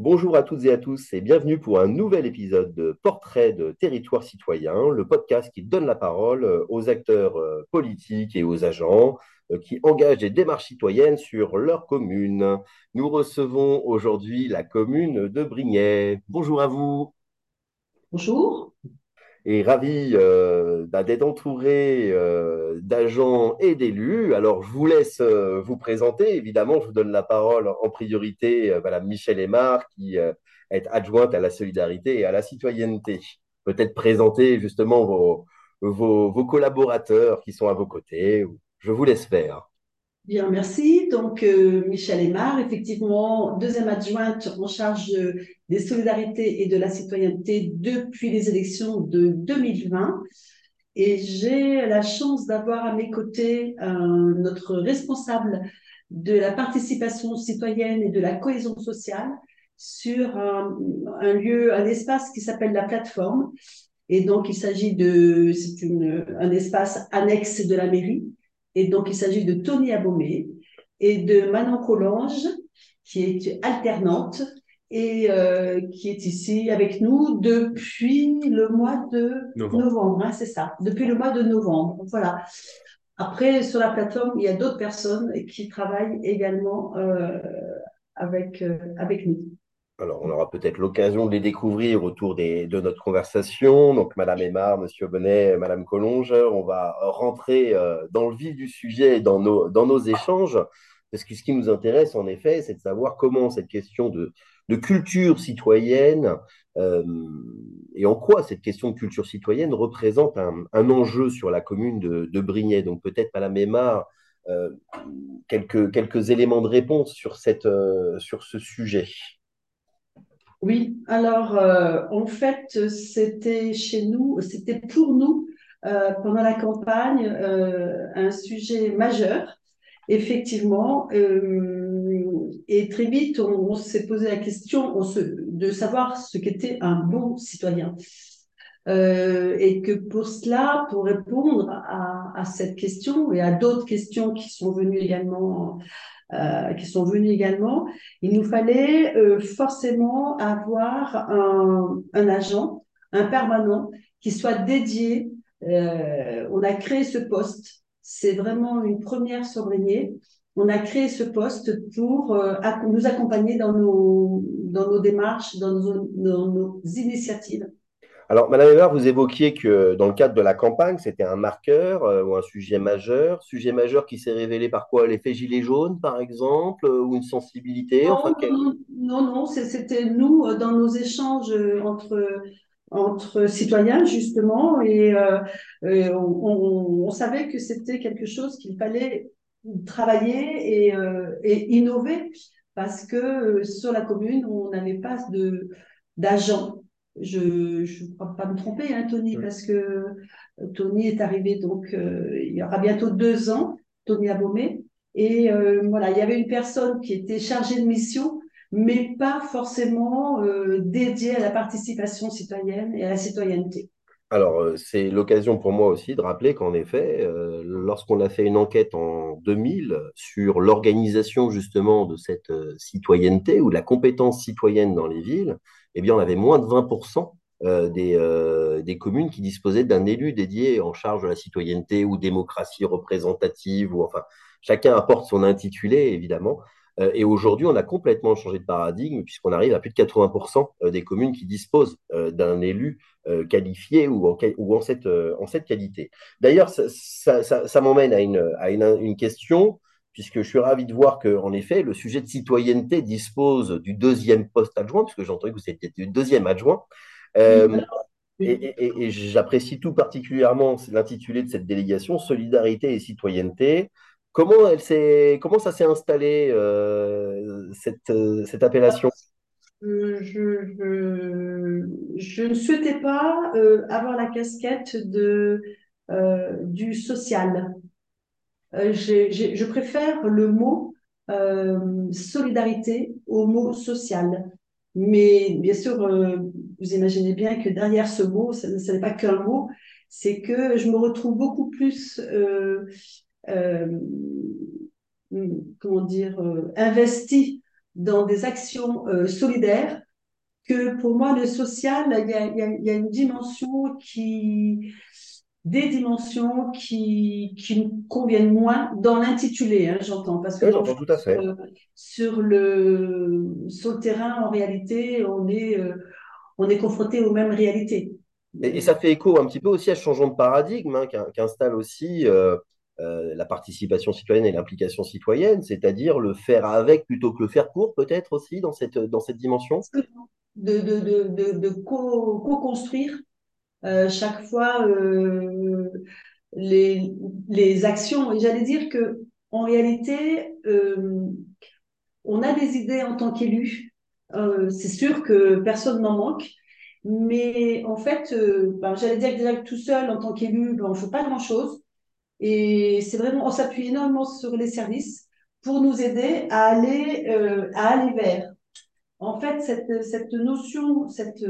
Bonjour à toutes et à tous et bienvenue pour un nouvel épisode de Portrait de territoire citoyen, le podcast qui donne la parole euh, aux acteurs euh, politiques et aux agents euh, qui engagent des démarches citoyennes sur leur commune. Nous recevons aujourd'hui la commune de Brignais. Bonjour à vous. Bonjour et ravi euh, bah, d'être entouré euh, d'agents et d'élus. Alors, je vous laisse euh, vous présenter. Évidemment, je vous donne la parole en priorité à Madame Michel Aymar, qui est adjointe à la solidarité et à la citoyenneté. Peut-être présenter justement vos collaborateurs qui sont à vos côtés. Je vous laisse faire. Bien, merci. Donc, euh, Michel Aymar, effectivement, deuxième adjointe en charge des solidarités et de la citoyenneté depuis les élections de 2020. Et j'ai la chance d'avoir à mes côtés euh, notre responsable de la participation citoyenne et de la cohésion sociale sur un, un lieu, un espace qui s'appelle la plateforme. Et donc, il s'agit de, c'est un espace annexe de la mairie et donc, il s'agit de Tony Abomé et de Manon Collange, qui est alternante et euh, qui est ici avec nous depuis le mois de novembre. hein, c'est ça, depuis le mois de novembre. Voilà. Après, sur la plateforme, il y a d'autres personnes qui travaillent également euh, avec, euh, avec nous. Alors, on aura peut-être l'occasion de les découvrir autour de notre conversation. Donc, Madame Aymar, Monsieur Bonnet, Madame Collonge, on va rentrer euh, dans le vif du sujet, dans nos, échanges. Parce que ce qui nous intéresse, en effet, c'est de savoir comment cette question de, culture citoyenne euh, et en quoi cette question de culture citoyenne représente un, enjeu sur la commune de, Brignais. Donc, peut-être, Madame Aymar, euh, quelques, éléments de réponse sur ce sujet. Oui, alors euh, en fait, c'était chez nous, c'était pour nous, euh, pendant la campagne, euh, un sujet majeur, effectivement. et très vite, on, s'est posé la question de savoir ce qu'était un bon citoyen. et que pour cela, pour répondre à, à cette question et à d'autres questions qui sont venues également euh, qui sont venus également, il nous fallait euh, forcément avoir un, un, agent, un permanent qui soit dédié. Euh, on a créé ce poste. C'est vraiment une première sur On a créé ce poste pour euh, nous accompagner dans nos, dans nos démarches, dans nos, dans nos initiatives. Alors, Madame Weber, vous évoquiez que dans le cadre de la campagne, c'était un marqueur euh, ou un sujet majeur. Sujet majeur qui s'est révélé par quoi? L'effet gilet jaune, par exemple, euh, ou une sensibilité? Non, enfin, non, non, non c'était nous, euh, dans nos échanges entre, entre citoyens, justement, et on, on, on, savait que c'était quelque chose qu'il fallait travailler et, et, innover, parce que sur la commune, on n'avait pas d'agents je ne crois pas me tromper, hein, Tony, parce que euh, Tony est arrivé donc euh, il y aura bientôt deux ans, Tony Abomé, et euh, voilà, il y avait une personne qui était chargée de mission, mais pas forcément dédiée à la participation citoyenne et à la citoyenneté. Alors, c'est l'occasion pour moi aussi de rappeler qu'en effet, lorsqu'on a fait une enquête en 2000 sur l'organisation justement de cette citoyenneté ou de la compétence citoyenne dans les villes, eh bien, on avait moins de 20% euh, des, euh, des, communes qui disposaient d'un élu dédié en charge de la citoyenneté ou démocratie représentative, ou enfin, chacun apporte son intitulé, évidemment. Euh, et aujourd'hui, on a complètement changé de paradigme, puisqu'on arrive à plus de 80% des communes qui disposent d'un élu qualifié ou en, cette, qualité. D'ailleurs, ça, m'emmène à, une question puisque je suis ravi de voir que, en effet, le sujet de citoyenneté dispose du deuxième poste adjoint, puisque j'ai entendu que vous étiez le deuxième adjoint. Euh, et, et, et j'apprécie tout particulièrement l'intitulé de cette délégation, Solidarité et citoyenneté. Comment, elle s'est, comment ça s'est installé, euh, cette, cette appellation? Je, je, je, ne souhaitais pas euh, avoir la casquette de, euh, du social. Euh, je préfère le mot euh, solidarité au mot social. Mais bien sûr, euh, vous imaginez bien que derrière ce mot, ce n'est pas qu'un mot, c'est que je me retrouve beaucoup plus, euh, comment dire, investie dans des actions solidaires que pour moi, le social, il y a une dimension qui, des dimensions qui, qui me conviennent moins dans l'intitulé, hein, j'entends. Parce que oui, j'entends tout à fait. Sur, sur, le, sur le terrain, en réalité, on est, euh, on est confronté aux mêmes réalités. Et, et, ça fait écho un petit peu aussi à ce changement de paradigme hein, qu'installe aussi euh, euh, la participation citoyenne et l'implication citoyenne, c'est-à-dire le faire avec plutôt que le faire pour, peut-être aussi dans cette, dans cette dimension? De, de, de, de, co-construire euh, chaque fois euh, les, les actions. Et j'allais dire que en réalité, euh, on a des idées en tant qu'élu. c'est sûr que personne n'en manque. Mais en fait, ben, j'allais dire que tout seul, en tant qu'élu, ben, on ne fait pas grand-chose. Et c'est vraiment, on s'appuie énormément sur les services pour nous aider à aller, à aller vers. En fait, cette, cette notion, cette,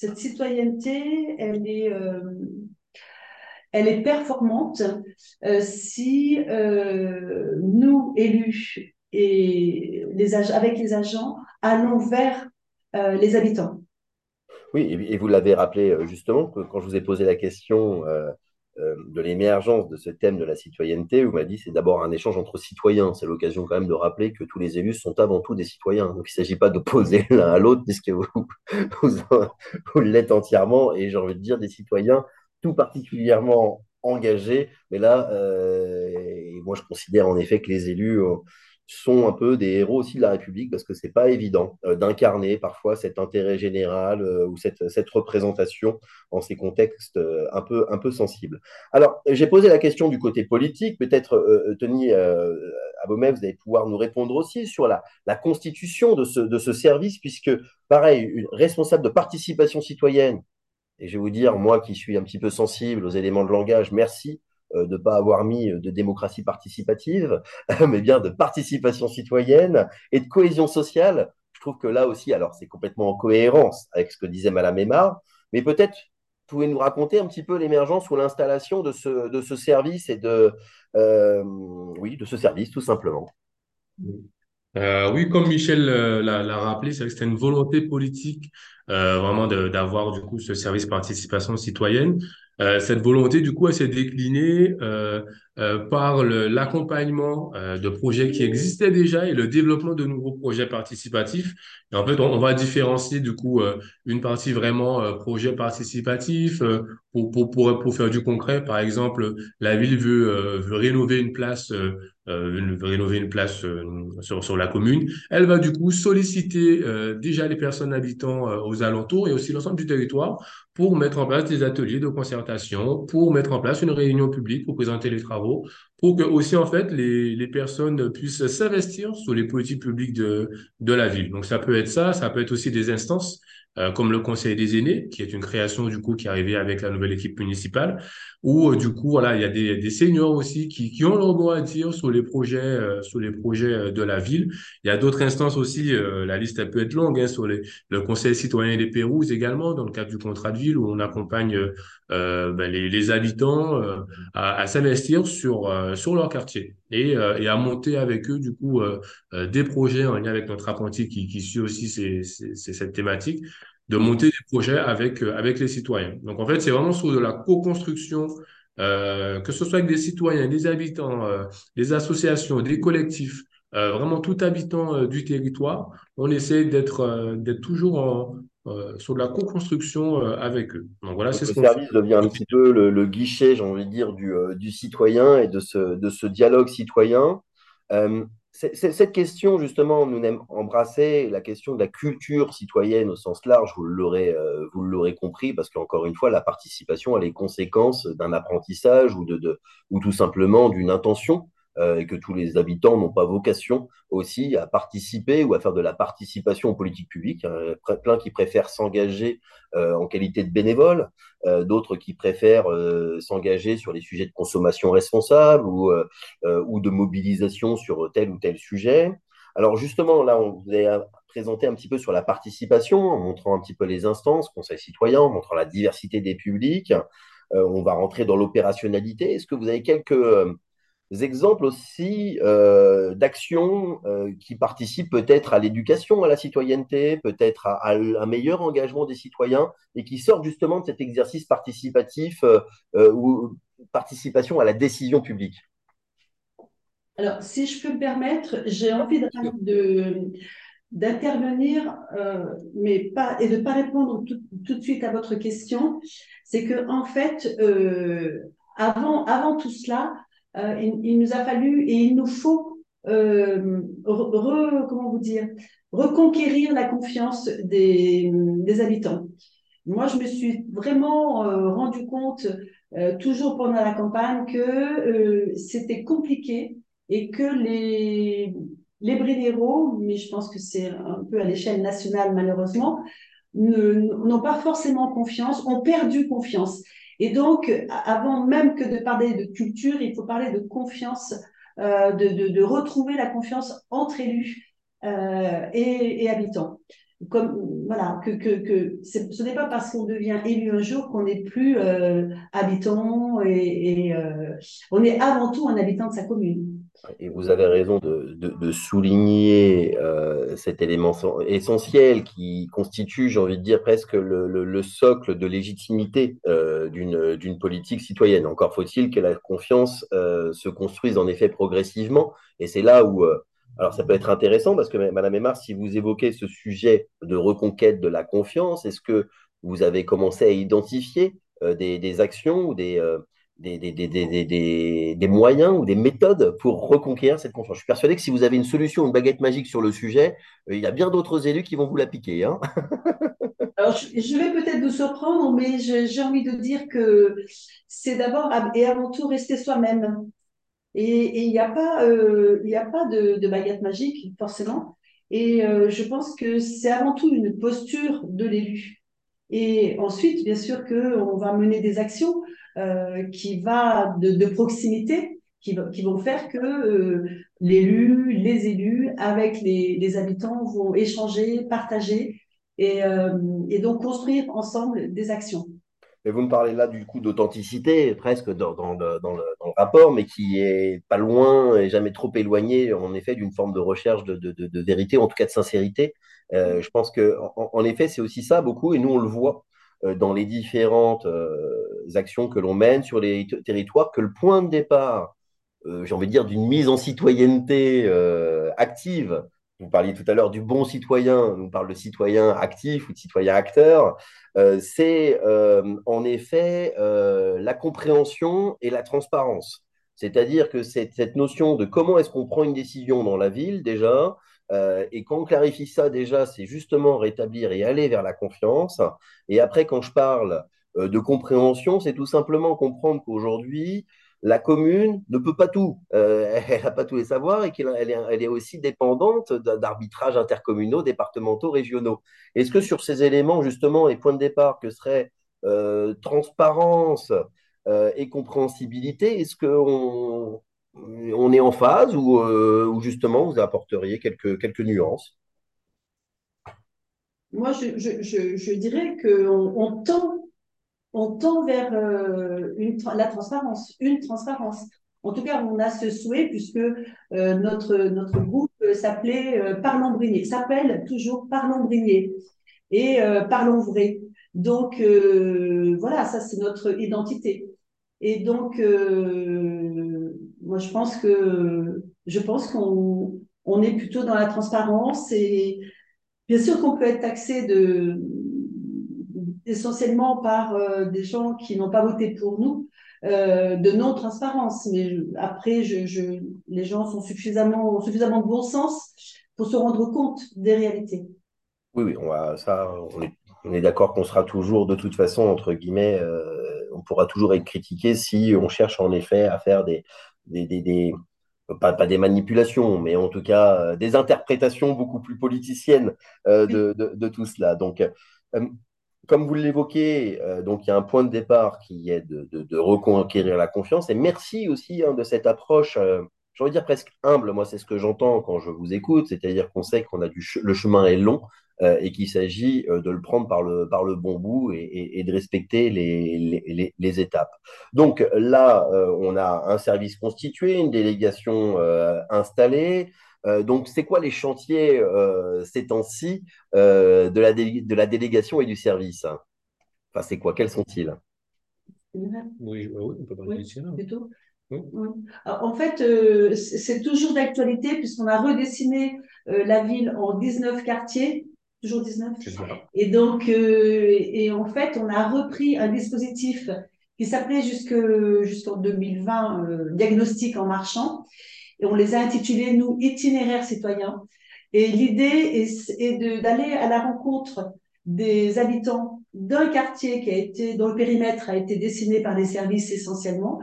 cette citoyenneté, elle est, euh, performante euh, si euh, nous, élus, et avec les agents, allons vers les habitants. Oui, et vous l'avez rappelé justement, quand je vous ai posé la question de l'émergence de ce thème de la citoyenneté, vous m'avez dit c'est d'abord un échange entre citoyens. C'est l'occasion quand même de rappeler que tous les élus sont avant tout des citoyens. Donc il ne s'agit pas d'opposer l'un à l'autre, puisque vous, vous, l'êtes entièrement, et j'ai envie de dire des citoyens tout particulièrement engagés. Mais là, euh, moi je considère en effet que les élus sont un peu des héros aussi de la République parce que c'est pas évident euh, d'incarner parfois cet intérêt général euh, ou cette, représentation en ces contextes euh, un, peu, sensibles. Alors, j'ai posé la question du côté politique. Peut-être, Tony Abomet, vous allez pouvoir nous répondre aussi sur la, constitution de ce, de ce service, puisque, pareil, une responsable de participation citoyenne, et je vais vous dire, moi qui suis un petit peu sensible aux éléments de langage, merci de ne pas avoir mis de démocratie participative, mais bien de participation citoyenne et de cohésion sociale. Je trouve que là aussi, alors c'est complètement en cohérence avec ce que disait Madame Aymar, mais peut-être pouvez nous raconter un petit peu l'émergence ou l'installation de ce, service et de, euh, oui, de ce service tout simplement. Euh, oui, comme Michel l'a rappelé, c'est que c'était une volonté politique vraiment d'avoir du coup ce service participation citoyenne. Euh, cette volonté, du coup, elle s'est déclinée euh, euh, par l'accompagnement de projets qui existaient déjà et le développement de nouveaux projets participatifs. Et en fait, on, va différencier, du coup, une partie vraiment projet participatif pour, pour, pour, pour, faire du concret. Par exemple, la ville veut, veut rénover une place euh, rénover une place sur, sur la commune. Elle va du coup solliciter déjà les personnes habitant aux alentours et aussi l'ensemble du territoire pour mettre en place des ateliers de concertation, pour mettre en place une réunion publique pour présenter les travaux, pour que aussi en fait les, personnes puissent s'investir sur les politiques publiques de la ville. Donc ça peut être ça, ça peut être aussi des instances euh, comme le Conseil des aînés, qui est une création du coup qui est arrivée avec la nouvelle équipe municipale, où euh, du coup voilà il y a des, des seniors aussi qui, qui ont leur mot à dire sur les projets euh, sur les projets de la ville. Il y a d'autres instances aussi, la liste elle peut être longue, hein, sur les, le Conseil citoyen des Pérouse également dans le cadre du contrat de ville où on accompagne ben, les, les, habitants à, à s'investir sur sur leur quartier et, et à monter avec eux du coup des projets en lien avec notre apprenti qui, qui suit aussi ces, ces, cette thématique de monter des projets avec, euh, avec les citoyens. Donc, en fait, c'est vraiment sur de la co-construction, euh, que ce soit avec des citoyens, des habitants, euh, des associations, des collectifs, vraiment tout habitant du territoire. On essaie d'être d'être toujours en, sur de la co-construction avec eux. Donc voilà, c'est ce Le service devient un petit peu le, guichet, j'ai envie de dire, du, du, citoyen et de ce, de ce dialogue citoyen cette question, justement, nous aime embrasser la question de la culture citoyenne au sens large, vous l'aurez, euh, compris, parce qu'encore une fois, la participation, elle est conséquence d'un apprentissage ou, de, ou tout simplement d'une intention et que tous les habitants n'ont pas vocation aussi à participer ou à faire de la participation aux politiques publiques. Plein qui préfèrent s'engager euh, en qualité de bénévole, euh, d'autres qui préfèrent s'engager sur les sujets de consommation responsable ou, ou de mobilisation sur tel ou tel sujet. Alors justement, là, on vous a présenté un petit peu sur la participation, en montrant un petit peu les instances, conseil citoyen, en montrant la diversité des publics. on va rentrer dans l'opérationnalité. Est-ce que vous avez quelques exemples aussi euh, d'actions euh, qui participent peut-être à l'éducation à la citoyenneté, peut-être à, à, un meilleur engagement des citoyens et qui sortent justement de cet exercice participatif euh, ou participation à la décision publique. Alors, si je peux me permettre, j'ai envie de, d'intervenir, euh, mais pas et de pas répondre tout, tout, de suite à votre question, c'est que en fait, euh, avant avant tout cela, il, il, nous a fallu et il nous faut euh, comment vous dire reconquérir la confiance des, habitants. Moi, je me suis vraiment euh, rendu compte euh, toujours pendant la campagne que c'était compliqué et que les les Brénéros, mais je pense que c'est un peu à l'échelle nationale malheureusement, n'ont pas forcément confiance, ont perdu confiance. Et donc, avant même que de parler de culture, il faut parler de confiance, euh, de, retrouver la confiance entre élus euh, et, habitants. Voilà, ce n'est pas parce qu'on devient élu un jour qu'on n'est plus euh, habitant et, on est avant tout un habitant de sa commune. Et vous avez raison de, de, souligner euh, cet élément essentiel qui constitue, j'ai envie de dire, presque le, le, le socle de légitimité euh, d'une politique citoyenne. Encore faut-il que la confiance euh, se construise en effet progressivement. Et c'est là où, alors ça peut être intéressant parce que Madame Aymar, si vous évoquez ce sujet de reconquête de la confiance, est-ce que vous avez commencé à identifier des, des, actions ou des des, des, des, des, moyens ou des méthodes pour reconquérir cette confiance. Je suis persuadé que si vous avez une solution, une baguette magique sur le sujet, euh, il y a bien d'autres élus qui vont vous la piquer. Hein Alors, je vais peut-être vous surprendre, mais j'ai envie de dire que c'est d'abord et avant tout rester soi-même. Et il n'y a pas, euh, a pas de, baguette magique, forcément. Et euh, je pense que c'est avant tout une posture de l'élu. Et ensuite, bien sûr, qu'on va mener des actions qui va de, proximité, qui, vont faire que euh, l'élu, les élus, avec les, habitants, vont échanger, partager et, euh, et, donc construire ensemble des actions. Et vous me parlez là du coup d'authenticité, presque dans, le, rapport, mais qui est pas loin et jamais trop éloigné, en effet, d'une forme de recherche de, vérité, en tout cas de sincérité. Euh, je pense que, en, effet, c'est aussi ça beaucoup, et nous on le voit euh, dans les différentes euh, actions que l'on mène sur les territoires, que le point de départ, euh, j'ai envie de dire, d'une mise en citoyenneté active, vous parliez tout à l'heure du bon citoyen, on parle de citoyen actif ou de citoyen acteur, euh, c'est euh, en effet euh, la compréhension et la transparence. C'est-à-dire que cette, notion de comment est-ce qu'on prend une décision dans la ville déjà, euh, et quand on clarifie ça déjà, c'est justement rétablir et aller vers la confiance. Et après, quand je parle euh, de compréhension, c'est tout simplement comprendre qu'aujourd'hui, la commune ne peut pas tout. Euh, elle n'a pas tous les savoirs et qu'elle elle est, aussi dépendante d'arbitrages intercommunaux, départementaux, régionaux. Est-ce que sur ces éléments, justement, les points de départ que seraient transparence et compréhensibilité, est-ce qu'on on est en phase ou, euh, justement vous apporteriez quelques, nuances? Moi, je, dirais qu'on on tend vers euh, la transparence, une transparence. En tout cas, on a ce souhait puisque euh, notre, notre groupe s'appelait Parlons Brigné, s'appelle toujours Parlons Brigné et Parlons Vrai. Donc voilà, ça c'est notre identité. Et donc moi je pense que je pense qu'on on est plutôt dans la transparence et bien sûr qu'on peut être taxé de essentiellement par euh, des gens qui n'ont pas voté pour nous, euh, de non-transparence. Mais après, je, les gens sont suffisamment, ont suffisamment de bon sens pour se rendre compte des réalités. Oui, oui, on va, ça, on est, on est d'accord qu'on sera toujours, de toute façon, entre guillemets, euh, on pourra toujours être critiqué si on cherche en effet à faire des, des, des, des pas, pas, des manipulations, mais en tout cas euh, des interprétations beaucoup plus politiciennes euh, de, de, de, tout cela. Donc, euh, comme vous l'évoquez, euh, donc il y a un point de départ qui est de, de, de reconquérir la confiance. Et merci aussi hein, de cette approche, euh, j'ai envie de dire presque humble. Moi, c'est ce que j'entends quand je vous écoute, c'est-à-dire qu'on sait qu'on a du le chemin est long et qu'il s'agit euh, de le prendre par le, par le bon bout et, et, de respecter les, les, les, étapes. Donc là, euh, on a un service constitué, une délégation installée. donc, c'est quoi les chantiers ces temps-ci de, la de la délégation et du service? Enfin, c'est quoi? Quels sont-ils? Oui, oui, on peut parler oui, en fait, c'est toujours d'actualité puisqu'on a redessiné la ville en 19 quartiers toujours 19. Et donc, euh, et en fait, on a repris un dispositif qui s'appelait jusqu'en 2020 euh, Diagnostic en marchant. Et on les a intitulés, nous, itinéraires citoyens. Et l'idée est, est d'aller à la rencontre des habitants d'un quartier qui a été, dont le périmètre a été dessiné par les services essentiellement,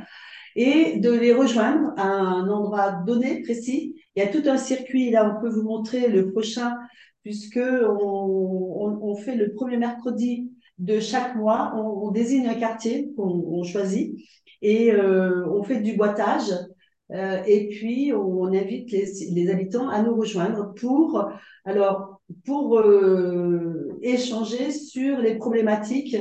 et de les rejoindre à un endroit donné, précis. Il y a tout un circuit, là on peut vous montrer le prochain puisque on, fait le premier mercredi de chaque mois, on, désigne un quartier qu'on choisit et euh, on fait du boitage. Euh, et puis, on, invite les, habitants à nous rejoindre pour, alors, pour euh, échanger sur les problématiques,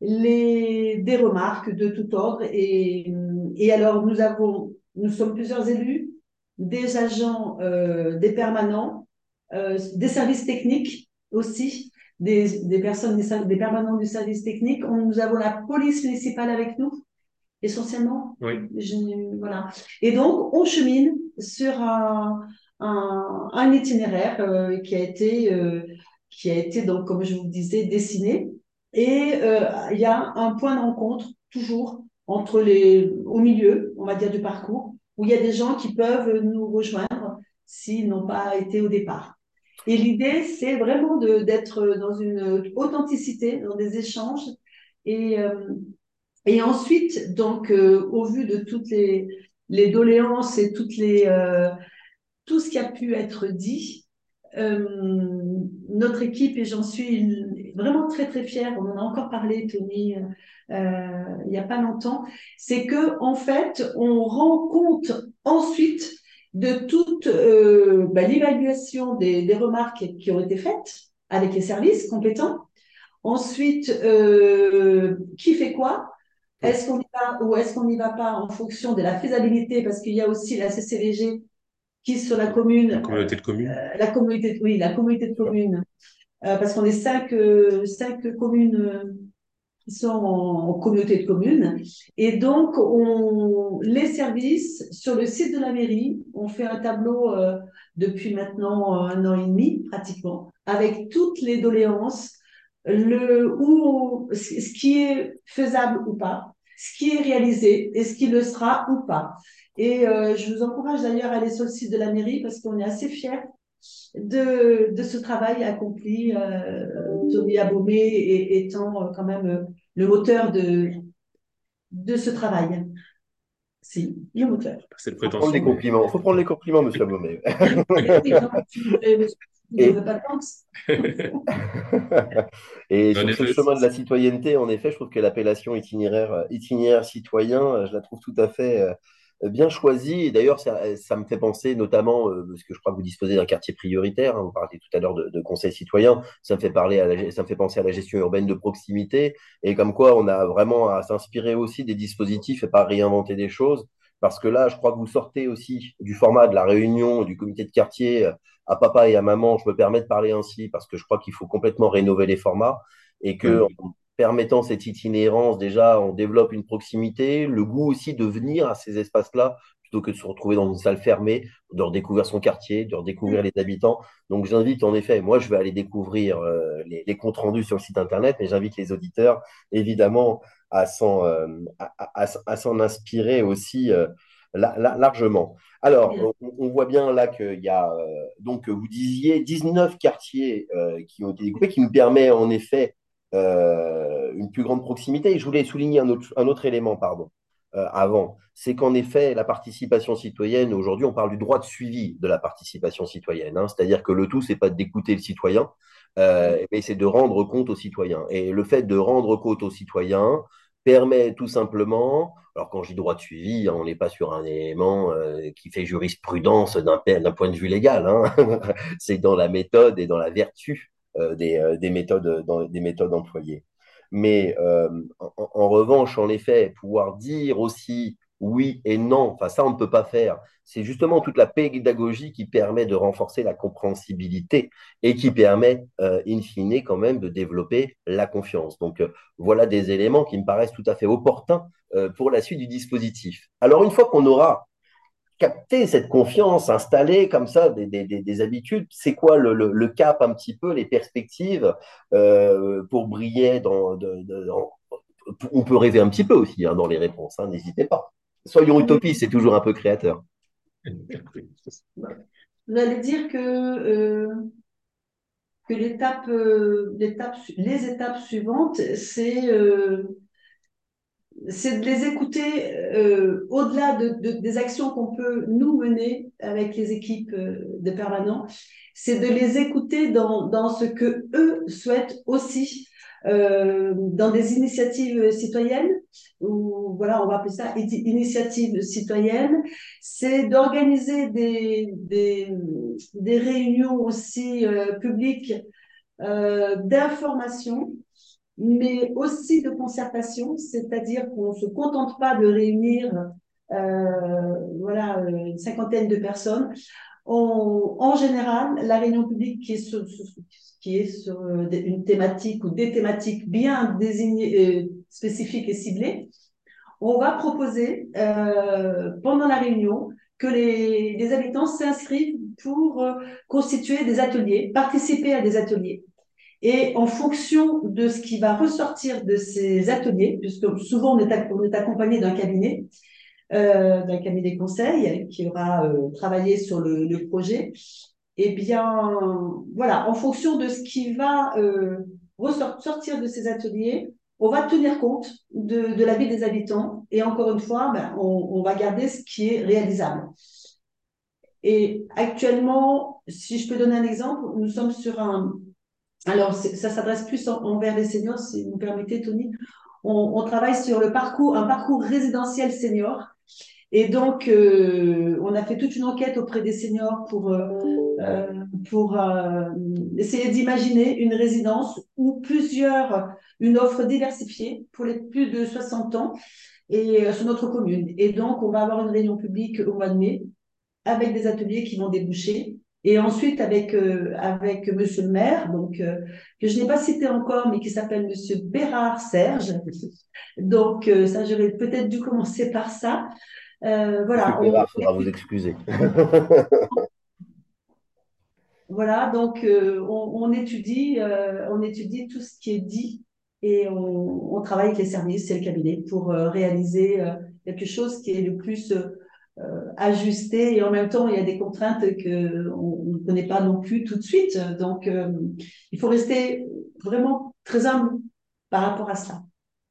les, des remarques de tout ordre. Et, et alors, nous avons, nous sommes plusieurs élus, des agents, des permanents, euh, des services techniques aussi, des, des personnes, des, des, permanents du service technique. On, nous avons la police municipale avec nous, essentiellement. Oui. Je, voilà. Et donc, on chemine sur un, un, un itinéraire euh, qui a été, euh, qui a été donc, comme je vous disais, dessiné. Et il y a un point de rencontre toujours entre les, au milieu, on va dire, du parcours, où il y a des gens qui peuvent nous rejoindre s'ils n'ont pas été au départ. Et l'idée, c'est vraiment d'être dans une authenticité, dans des échanges. Et, euh, et ensuite, donc, euh, au vu de toutes les, doléances et toutes les, euh, tout ce qui a pu être dit, notre équipe, et j'en suis vraiment très, très fière, on en a encore parlé, Tony, il n'y a pas longtemps, c'est que en fait, on rend compte ensuite de toute euh, bah, l'évaluation des, des, remarques qui ont été faites avec les services compétents. Ensuite, euh, qui fait quoi? Est-ce qu'on y va ou est-ce qu'on n'y va pas en fonction de la faisabilité? Parce qu'il y a aussi la CCVG qui sur la commune. La communauté de communes. Euh, la communauté, oui, la communauté de communes. Euh, parce qu'on est cinq, cinq communes sont en, communauté de communes. Et donc, on, les services, sur le site de la mairie, on fait un tableau euh, depuis maintenant un an et demi, pratiquement, avec toutes les doléances, le, où, ce qui est faisable ou pas, ce qui est réalisé et ce qui le sera ou pas. Et euh, je vous encourage d'ailleurs à aller sur le site de la mairie parce qu'on est assez fiers de, de ce travail accompli, euh, Tony Abomé étant euh, quand même le moteur de, de ce travail. Si, le moteur. C'est le faut prendre les compliments. Il faut prendre les compliments, monsieur Abomé. Et, et sur ce chemin de la citoyenneté, en effet, je trouve que l'appellation itinéraire, itinéraire citoyen, je la trouve tout à fait euh, bien choisi. Et d'ailleurs, ça, me fait penser notamment, euh, parce que je crois que vous disposez d'un quartier prioritaire, hein, vous parliez tout à l'heure de, de, conseil citoyen, ça me, fait parler à ça me fait penser à la gestion urbaine de proximité, et comme quoi on a vraiment à s'inspirer aussi des dispositifs et pas réinventer des choses. Parce que là, je crois que vous sortez aussi du format de la réunion du comité de quartier euh, à papa et à maman. Je me permets de parler ainsi parce que je crois qu'il faut complètement rénover les formats et que permettant cette itinérance, déjà, on développe une proximité, le goût aussi de venir à ces espaces-là plutôt que de se retrouver dans une salle fermée, de redécouvrir son quartier, de redécouvrir les habitants. Donc j'invite en effet, moi je vais aller découvrir euh, les, comptes rendus sur le site internet, mais j'invite les auditeurs évidemment à s'en euh, à, s'en inspirer aussi euh, largement. Alors on, voit bien là qu'il y a donc vous disiez 19 quartiers qui ont été découpés, qui nous permet en effet euh, une plus grande proximité. Et je voulais souligner un autre, un autre élément, pardon, euh, avant. C'est qu'en effet, la participation citoyenne, aujourd'hui, on parle du droit de suivi de la participation citoyenne. Hein. C'est-à-dire que le tout, c'est pas d'écouter le citoyen, euh, mais c'est de rendre compte aux citoyens. Et le fait de rendre compte aux citoyens, permet tout simplement, alors quand je dis droit de suivi, hein, on n'est pas sur un élément euh, qui fait jurisprudence d'un point de vue légal, hein. c'est dans la méthode et dans la vertu des, euh, des, méthodes, dans, des méthodes employées. Mais en, revanche, en effet, pouvoir dire aussi oui et non. Ça, on ne peut pas faire. C'est justement toute la pédagogie qui permet de renforcer la compréhensibilité et qui permet, euh, in fine, quand même, de développer la confiance. Donc, euh, voilà des éléments qui me paraissent tout à fait opportuns euh, pour la suite du dispositif. Alors, une fois qu'on aura capté cette confiance, installé comme ça des, des, des habitudes, c'est quoi le, le, le, cap un petit peu, les perspectives pour briller dans, dans, on peut rêver un petit peu aussi hein, dans les réponses, hein, n'hésitez pas. Soyons utopistes, c'est toujours un peu créateur. Vous allez dire que, euh, que l'étape, euh, l'étape, les étapes suivantes, c'est euh, c'est de les écouter euh, au-delà de, de, des actions qu'on peut nous mener avec les équipes euh, de permanents, c'est de les écouter dans, dans ce que eux souhaitent aussi euh, dans des initiatives citoyennes, ou voilà, on va appeler ça initiatives citoyennes, c'est d'organiser des, des, des, réunions aussi euh, publiques euh, d'information, mais aussi de concertation, c'est-à-dire qu'on ne se contente pas de réunir euh, voilà, une cinquantaine de personnes. On, en général, la réunion publique qui est sur, euh, une thématique ou des thématiques bien désignées, euh, spécifiques et ciblées, on va proposer euh, pendant la réunion que les, habitants s'inscrivent pour euh, constituer des ateliers, participer à des ateliers. Et en fonction de ce qui va ressortir de ces ateliers, puisque souvent on est, accompagné d'un cabinet, euh, d'un cabinet conseil qui aura euh, travaillé sur le, projet, eh bien, voilà, en fonction de ce qui va euh, ressortir de ces ateliers, on va tenir compte de, de la vie des habitants et encore une fois, ben, on, va garder ce qui est réalisable. Et actuellement, si je peux donner un exemple, nous sommes sur un... Alors, ça s'adresse plus en, envers les seniors, si vous me permettez, Tony. On, travaille sur le parcours, un parcours résidentiel senior et donc, euh, on a fait toute une enquête auprès des seniors pour, euh, euh essayer d'imaginer une résidence ou plusieurs, une offre diversifiée pour les plus de 60 ans et sur notre commune. Et donc, on va avoir une réunion publique au mois de mai avec des ateliers qui vont déboucher. Et ensuite, avec, avec monsieur le maire, donc, que je n'ai pas cité encore, mais qui s'appelle monsieur Bérard Serge. Donc, ça, j'aurais peut-être dû commencer par ça. Euh, voilà. Il faudra vous excuser. voilà, donc euh, on, on, étudie, euh, on étudie tout ce qui est dit et on, on travaille avec les services et le cabinet pour euh, réaliser euh, quelque chose qui est le plus ajusté et en même temps il y a des contraintes que on ne connaît pas non plus tout de suite. Donc il faut rester vraiment très humble par rapport à ça.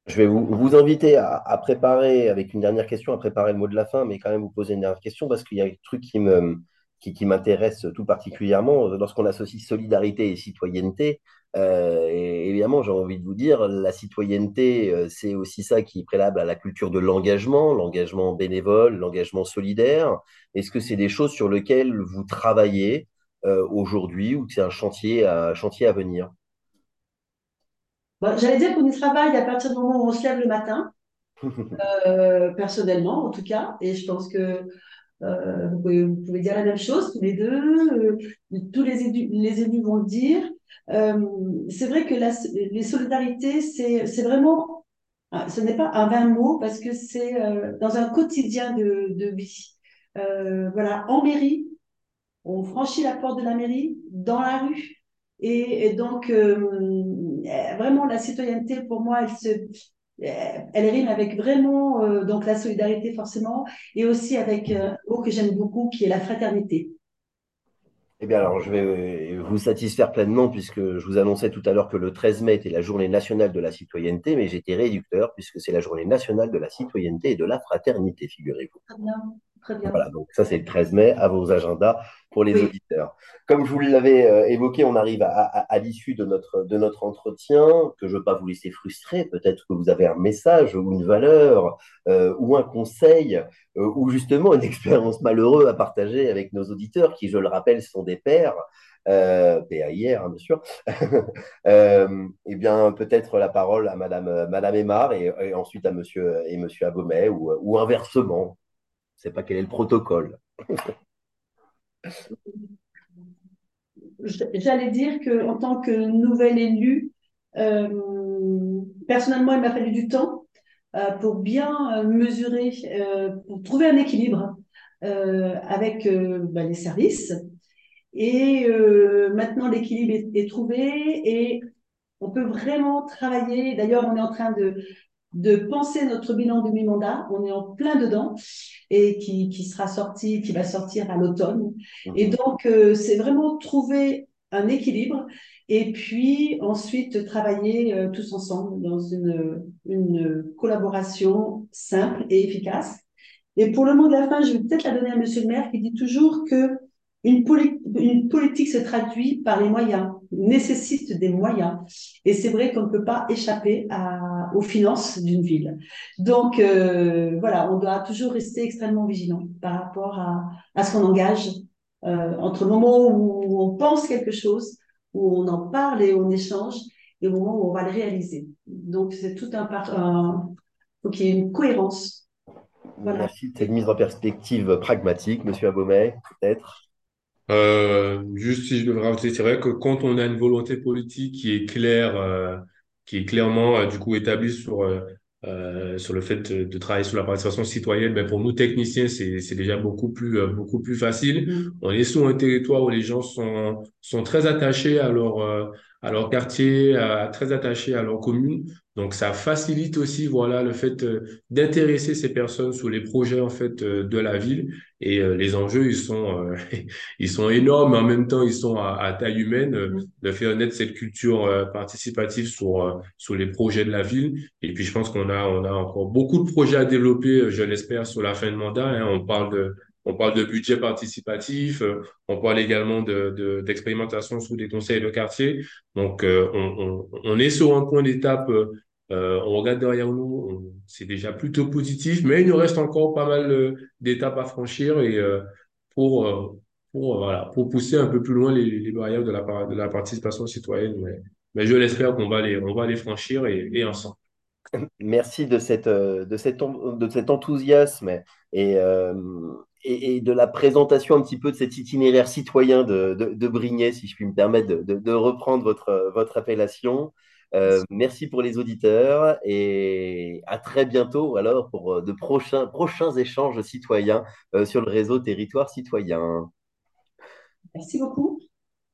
Je vais vous, vous inviter à, à, préparer, avec une dernière question, à préparer le mot de la fin, mais quand même vous poser une dernière question parce qu'il y a un truc qui me qui, qui m'intéresse tout particulièrement lorsqu'on associe solidarité et citoyenneté. Euh, et évidemment, j'ai envie de vous dire, la citoyenneté, euh, c'est aussi ça qui est préalable à la culture de l'engagement, l'engagement bénévole, l'engagement solidaire. Est-ce que c'est des choses sur lesquelles vous travaillez euh, aujourd'hui ou que c'est un chantier, un chantier à venir? Bon, J'allais dire qu'on y travaille à partir du moment où on se lève le matin, euh, personnellement en tout cas, et je pense que euh, vous, pouvez, dire la même chose tous les deux, euh, tous les élus, vont le dire. Euh, c'est vrai que les solidarités, c'est vraiment, ah, ce n'est pas un vain mot parce que c'est dans un quotidien de, vie. Voilà, en mairie, on franchit la porte de la mairie, dans la rue, et, donc, vraiment, la citoyenneté, pour moi, elle se, elle rime avec vraiment euh, donc la solidarité forcément, et aussi avec euh, un mot que j'aime beaucoup, qui est la fraternité. Eh bien, alors, je vais vous satisfaire pleinement puisque je vous annonçais tout à l'heure que le 13 mai était la journée nationale de la citoyenneté, mais j'étais réducteur puisque c'est la journée nationale de la citoyenneté et de la fraternité, figurez-vous. Très bien. Voilà, donc ça c'est le 13 mai à vos agendas pour les auditeurs. Comme je vous l'avais euh, évoqué, on arrive à, l'issue de notre, de notre entretien, que je ne veux pas vous laisser frustrer. Peut-être que vous avez un message ou une valeur euh, ou un conseil euh, ou justement une expérience malheureuse à partager avec nos auditeurs qui, je le rappelle, sont des pères. Euh, PAIR, hein, bien sûr, eh bien, peut-être la parole à Madame, Madame Aymar et, ensuite à Monsieur, et Monsieur Abomet ou, ou inversement. Ne sais pas quel est le protocole. J'allais dire qu'en tant que nouvelle élue, euh, personnellement, il m'a fallu du temps euh, pour bien euh, mesurer, pour trouver un équilibre avec bah, les services. Et maintenant, l'équilibre est, trouvé et on peut vraiment travailler. D'ailleurs, on est en train de, de penser notre bilan de mi-mandat. On est en plein dedans et qui, qui sera sorti, qui va sortir à l'automne. Mhm. Et donc, euh, c'est vraiment trouver un équilibre et puis ensuite travailler euh, tous ensemble dans une, une collaboration simple et efficace. Et pour le mot de la fin, je vais peut-être la donner à Monsieur le maire qui dit toujours que une, politique se traduit par les moyens, nécessite des moyens. Et c'est vrai qu'on ne peut pas échapper aux finances d'une ville. Donc, euh, voilà, on doit toujours rester extrêmement vigilant par rapport à, ce qu'on engage euh, entre le moment où on pense quelque chose, où on en parle et on échange, et le moment où on va le réaliser. Donc, c'est tout un... un faut qu'il y ait une cohérence. Merci de cette mise en perspective pragmatique, Monsieur Abaumet, peut-être? Euh, juste si je devrais rajouter, c'est vrai que quand on a une volonté politique qui est claire, euh, qui est clairement euh, du coup établie sur euh, sur le fait de, travailler sur la participation citoyenne, ben pour nous techniciens, c'est c'est déjà beaucoup plus beaucoup plus facile. Mm. On est sur un territoire où les gens sont sont très attachés à leur à leur quartier, très attachés à leur commune. Donc, ça facilite aussi, voilà, le fait euh, d'intéresser ces personnes sur les projets, en fait, euh, de la ville. Et euh, les enjeux, ils sont, ils sont énormes, mais en même temps, ils sont à, taille humaine, de faire naître cette culture participative sur, sur les projets de la ville. Et puis, je pense qu'on a, on a encore beaucoup de projets à développer, je l'espère, sur la fin de mandat. Hein. On parle de, on parle de budget participatif, on parle également de, d'expérimentation sous des conseils de quartier. Donc, on, on, on, est sur un point d'étape euh, on regarde derrière nous, c'est déjà plutôt positif, mais il nous reste encore pas mal euh, d'étapes à franchir et euh, pour pour voilà pour pousser un peu plus loin les, barrières de la de participation citoyenne. Mais, je l'espère qu'on va les va les franchir et, ensemble. Merci de cette de cet de cet enthousiasme et et, de la présentation un petit peu de cet itinéraire citoyen de, de, Brignais, si je puis me permettre de, de reprendre votre, votre appellation. Euh, merci pour les auditeurs et à très bientôt alors pour euh, de prochains, prochains échanges citoyens euh, sur le réseau Territoire Citoyen. Merci beaucoup.